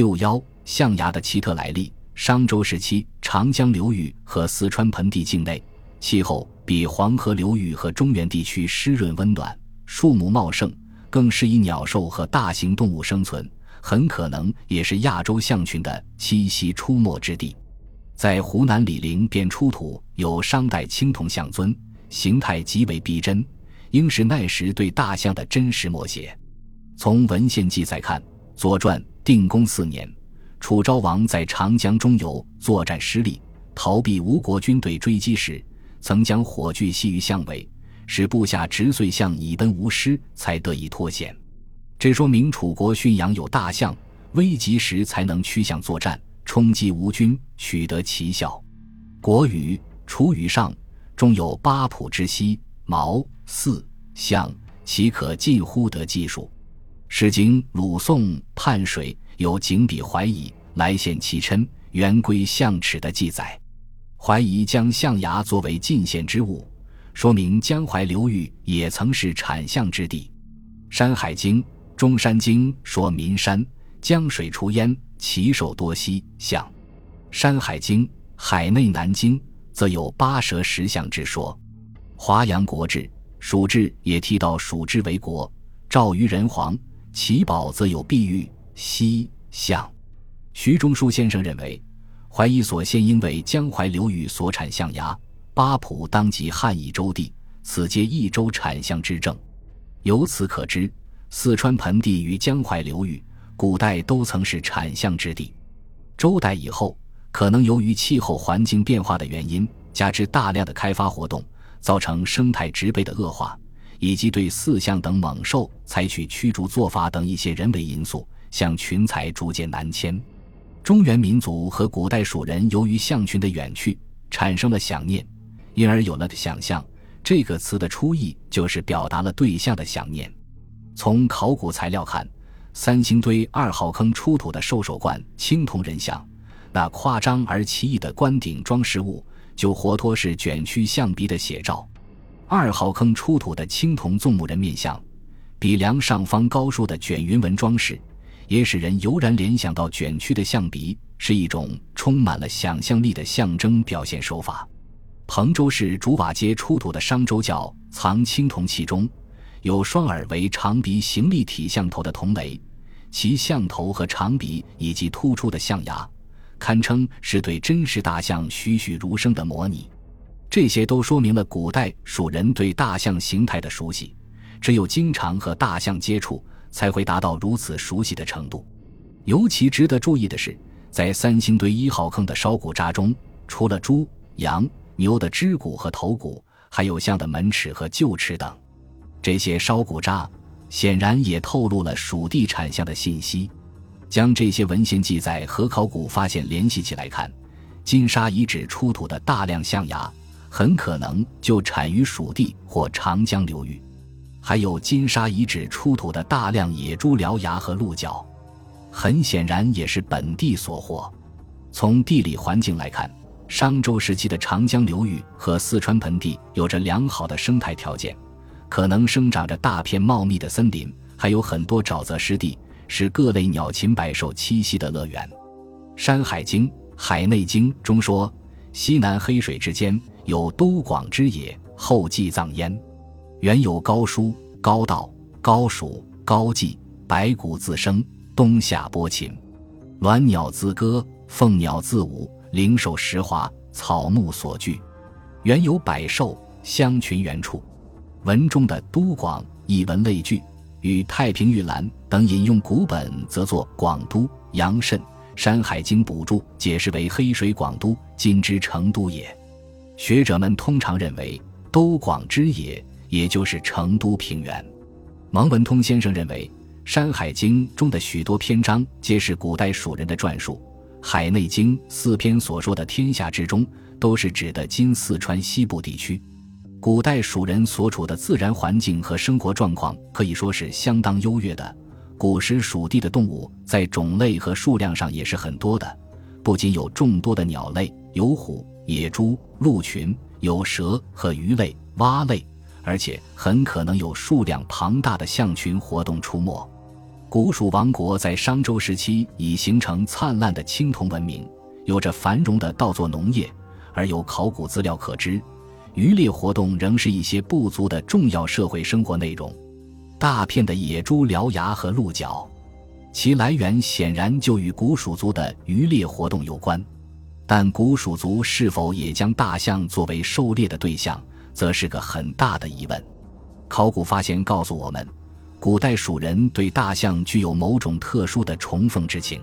六幺象牙的奇特来历。商周时期，长江流域和四川盆地境内气候比黄河流域和中原地区湿润温暖，树木茂盛，更适宜鸟兽和大型动物生存，很可能也是亚洲象群的栖息出没之地。在湖南醴陵便出土有商代青铜象尊，形态极为逼真，应是那时对大象的真实摹写。从文献记载看，《左传》定公四年。楚昭王在长江中游作战失利，逃避吴国军队追击时，曾将火炬系于象尾，使部下直遂象以奔无师，才得以脱险。这说明楚国驯养有大象，危急时才能趋向作战，冲击吴军，取得奇效。《国语·楚语上》中有八仆之犀、毛、四象，岂可近乎得技术？《诗经·鲁颂·泮水》。有景笔怀疑来献其琛圆规象齿的记载，怀疑将象牙作为进献之物，说明江淮流域也曾是产象之地。《山海经·中山经》说：“岷山江水出焉，其兽多犀象。”《山海经·海内南经》则有八蛇十象之说。《华阳国志·蜀志》也提到蜀之为国，赵于人皇，其宝则有碧玉。西象，徐中书先生认为，怀疑所现应为江淮流域所产象牙，八浦当即汉益州地，此皆益州产象之证。由此可知，四川盆地与江淮流域古代都曾是产象之地。周代以后，可能由于气候环境变化的原因，加之大量的开发活动，造成生态植被的恶化，以及对四象等猛兽采取驱逐做法等一些人为因素。向群才逐渐南迁，中原民族和古代蜀人由于象群的远去，产生了想念，因而有了“想象”这个词的出意，就是表达了对象的想念。从考古材料看，三星堆二号坑出土的兽首冠青铜人像，那夸张而奇异的冠顶装饰物，就活脱是卷曲象鼻的写照。二号坑出土的青铜纵目人面像，鼻梁上方高竖的卷云纹装饰。也使人油然联想到卷曲的象鼻是一种充满了想象力的象征表现手法。彭州市竹瓦街出土的商周窖藏青铜器中，有双耳为长鼻形立体象头的铜雷，其象头和长鼻以及突出的象牙，堪称是对真实大象栩栩如生的模拟。这些都说明了古代蜀人对大象形态的熟悉，只有经常和大象接触。才会达到如此熟悉的程度。尤其值得注意的是，在三星堆一号坑的烧骨渣中，除了猪、羊、牛的肢骨和头骨，还有象的门齿和臼齿等。这些烧骨渣显然也透露了蜀地产象的信息。将这些文献记载和考古发现联系起来看，金沙遗址出土的大量象牙，很可能就产于蜀地或长江流域。还有金沙遗址出土的大量野猪獠牙和鹿角，很显然也是本地所获。从地理环境来看，商周时期的长江流域和四川盆地有着良好的生态条件，可能生长着大片茂密的森林，还有很多沼泽湿地，是各类鸟禽百兽栖息的乐园。《山海经·海内经》中说：“西南黑水之间有都广之野，后继葬焉。”原有高叔、高道、高蜀、高季，白骨自生，冬夏播禽，鸾鸟自歌，凤鸟自舞，灵兽石华，草木所聚。原有百兽，相群原处。文中的都广一文类聚，与太平御览等引用古本，则作广都、阳慎。《山海经》补注解释为黑水广都，今之成都也。学者们通常认为都广之野。也就是成都平原，蒙文通先生认为，《山海经》中的许多篇章皆是古代蜀人的传述，《海内经》四篇所说的天下之中，都是指的今四川西部地区。古代蜀人所处的自然环境和生活状况可以说是相当优越的。古时蜀地的动物在种类和数量上也是很多的，不仅有众多的鸟类，有虎、野猪、鹿群，有蛇和鱼类、蛙类。而且很可能有数量庞大的象群活动出没。古蜀王国在商周时期已形成灿烂的青铜文明，有着繁荣的稻作农业，而有考古资料可知，渔猎活动仍是一些部族的重要社会生活内容。大片的野猪、獠牙和鹿角，其来源显然就与古蜀族的渔猎活动有关。但古蜀族是否也将大象作为狩猎的对象，则是个很大的疑问。考古发现告诉我们，古代蜀人对大象具有某种特殊的崇奉之情。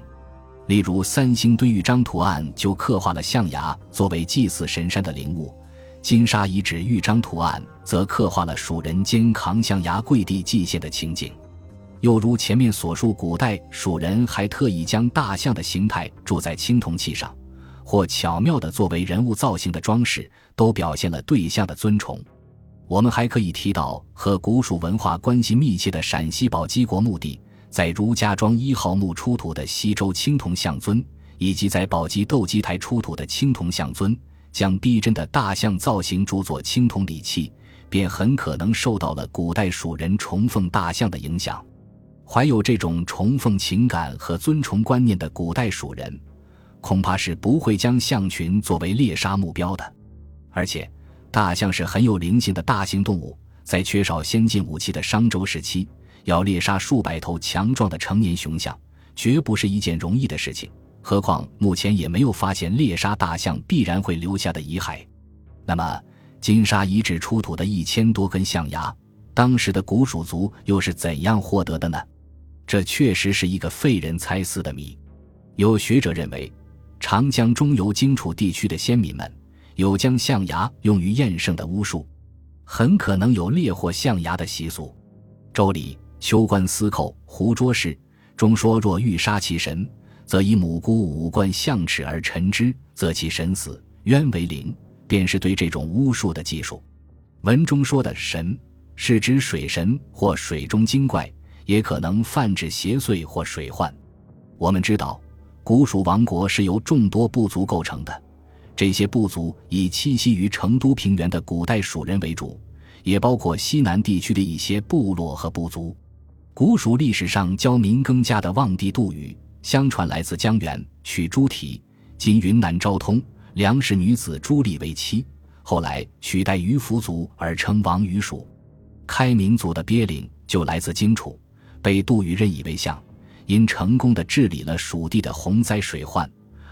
例如，三星堆玉章图案就刻画了象牙作为祭祀神山的灵物；金沙遗址玉章图案则刻画了蜀人肩扛象牙跪地祭献的情景。又如前面所述，古代蜀人还特意将大象的形态铸在青铜器上。或巧妙地作为人物造型的装饰，都表现了对象的尊崇。我们还可以提到和古蜀文化关系密切的陕西宝鸡国墓地，在如家庄一号墓出土的西周青铜象尊，以及在宝鸡斗鸡台出土的青铜象尊，将逼真的大象造型铸作青铜礼器，便很可能受到了古代蜀人崇奉大象的影响。怀有这种崇奉情感和尊崇观念的古代蜀人。恐怕是不会将象群作为猎杀目标的，而且，大象是很有灵性的大型动物，在缺少先进武器的商周时期，要猎杀数百头强壮的成年雄象，绝不是一件容易的事情。何况目前也没有发现猎杀大象必然会留下的遗骸。那么，金沙遗址出土的一千多根象牙，当时的古蜀族又是怎样获得的呢？这确实是一个费人猜思的谜。有学者认为。长江中游荆楚地区的先民们有将象牙用于验圣的巫术，很可能有猎获象牙的习俗。《周礼·秋官司寇胡卓氏》中说：“若欲杀其神，则以母姑五冠象齿而陈之，则其神死，冤为灵。”便是对这种巫术的技术。文中说的神，是指水神或水中精怪，也可能泛指邪祟或水患。我们知道。古蜀王国是由众多部族构成的，这些部族以栖息于成都平原的古代蜀人为主，也包括西南地区的一些部落和部族。古蜀历史上教民耕稼的望帝杜宇，相传来自江源，娶朱提（今云南昭通）梁氏女子朱丽为妻，后来取代于服族而称王于蜀。开明族的鳖灵就来自荆楚，被杜宇任以为相。因成功的治理了蜀地的洪灾水患，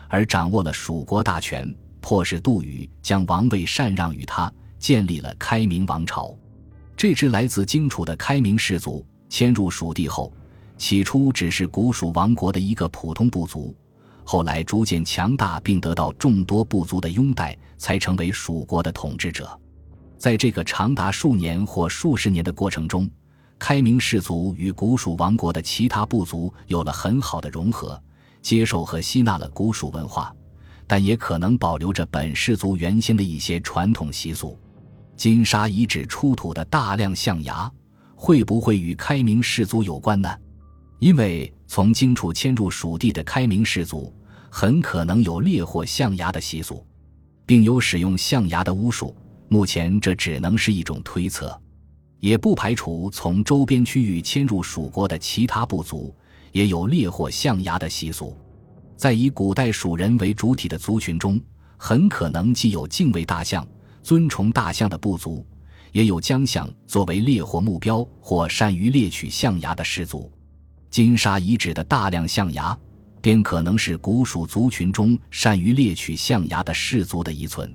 而掌握了蜀国大权，迫使杜宇将王位禅让于他，建立了开明王朝。这支来自荆楚的开明氏族迁入蜀地后，起初只是古蜀王国的一个普通部族，后来逐渐强大，并得到众多部族的拥戴，才成为蜀国的统治者。在这个长达数年或数十年的过程中，开明氏族与古蜀王国的其他部族有了很好的融合，接受和吸纳了古蜀文化，但也可能保留着本氏族原先的一些传统习俗。金沙遗址出土的大量象牙，会不会与开明氏族有关呢？因为从荆楚迁入蜀地的开明氏族，很可能有猎获象牙的习俗，并有使用象牙的巫术。目前这只能是一种推测。也不排除从周边区域迁入蜀国的其他部族也有猎获象牙的习俗。在以古代蜀人为主体的族群中，很可能既有敬畏大象、尊崇大象的部族，也有将象作为猎获目标或善于猎取象牙的氏族。金沙遗址的大量象牙，便可能是古蜀族群中善于猎取象牙的氏族的遗存。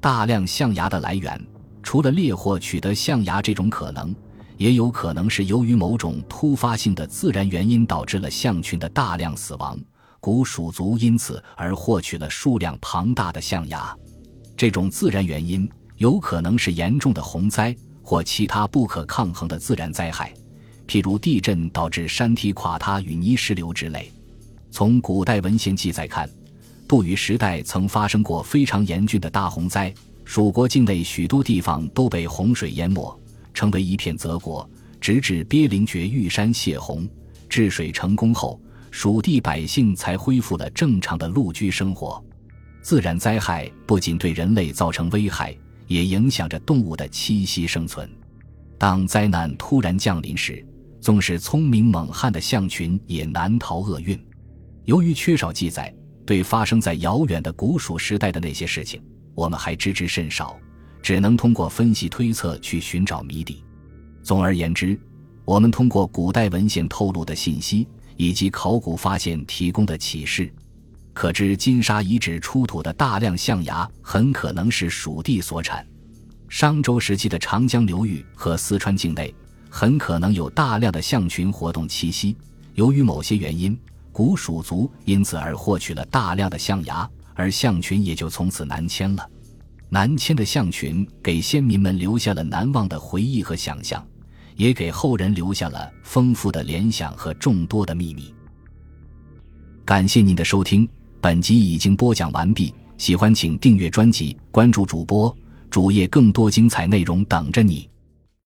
大量象牙的来源。除了猎获取得象牙这种可能，也有可能是由于某种突发性的自然原因导致了象群的大量死亡，古蜀族因此而获取了数量庞大的象牙。这种自然原因有可能是严重的洪灾或其他不可抗衡的自然灾害，譬如地震导致山体垮塌与泥石流之类。从古代文献记载看，杜宇时代曾发生过非常严峻的大洪灾。蜀国境内许多地方都被洪水淹没，成为一片泽国。直至鳖灵绝玉山泄洪，治水成功后，蜀地百姓才恢复了正常的陆居生活。自然灾害不仅对人类造成危害，也影响着动物的栖息生存。当灾难突然降临时，纵使聪明猛悍的象群也难逃厄运。由于缺少记载，对发生在遥远的古蜀时代的那些事情，我们还知之甚少，只能通过分析推测去寻找谜底。总而言之，我们通过古代文献透露的信息以及考古发现提供的启示，可知金沙遗址出土的大量象牙很可能是蜀地所产。商周时期的长江流域和四川境内很可能有大量的象群活动栖息。由于某些原因，古蜀族因此而获取了大量的象牙，而象群也就从此南迁了。南迁的象群给先民们留下了难忘的回忆和想象，也给后人留下了丰富的联想和众多的秘密。感谢您的收听，本集已经播讲完毕。喜欢请订阅专辑，关注主播。主页更多精彩内容等着你。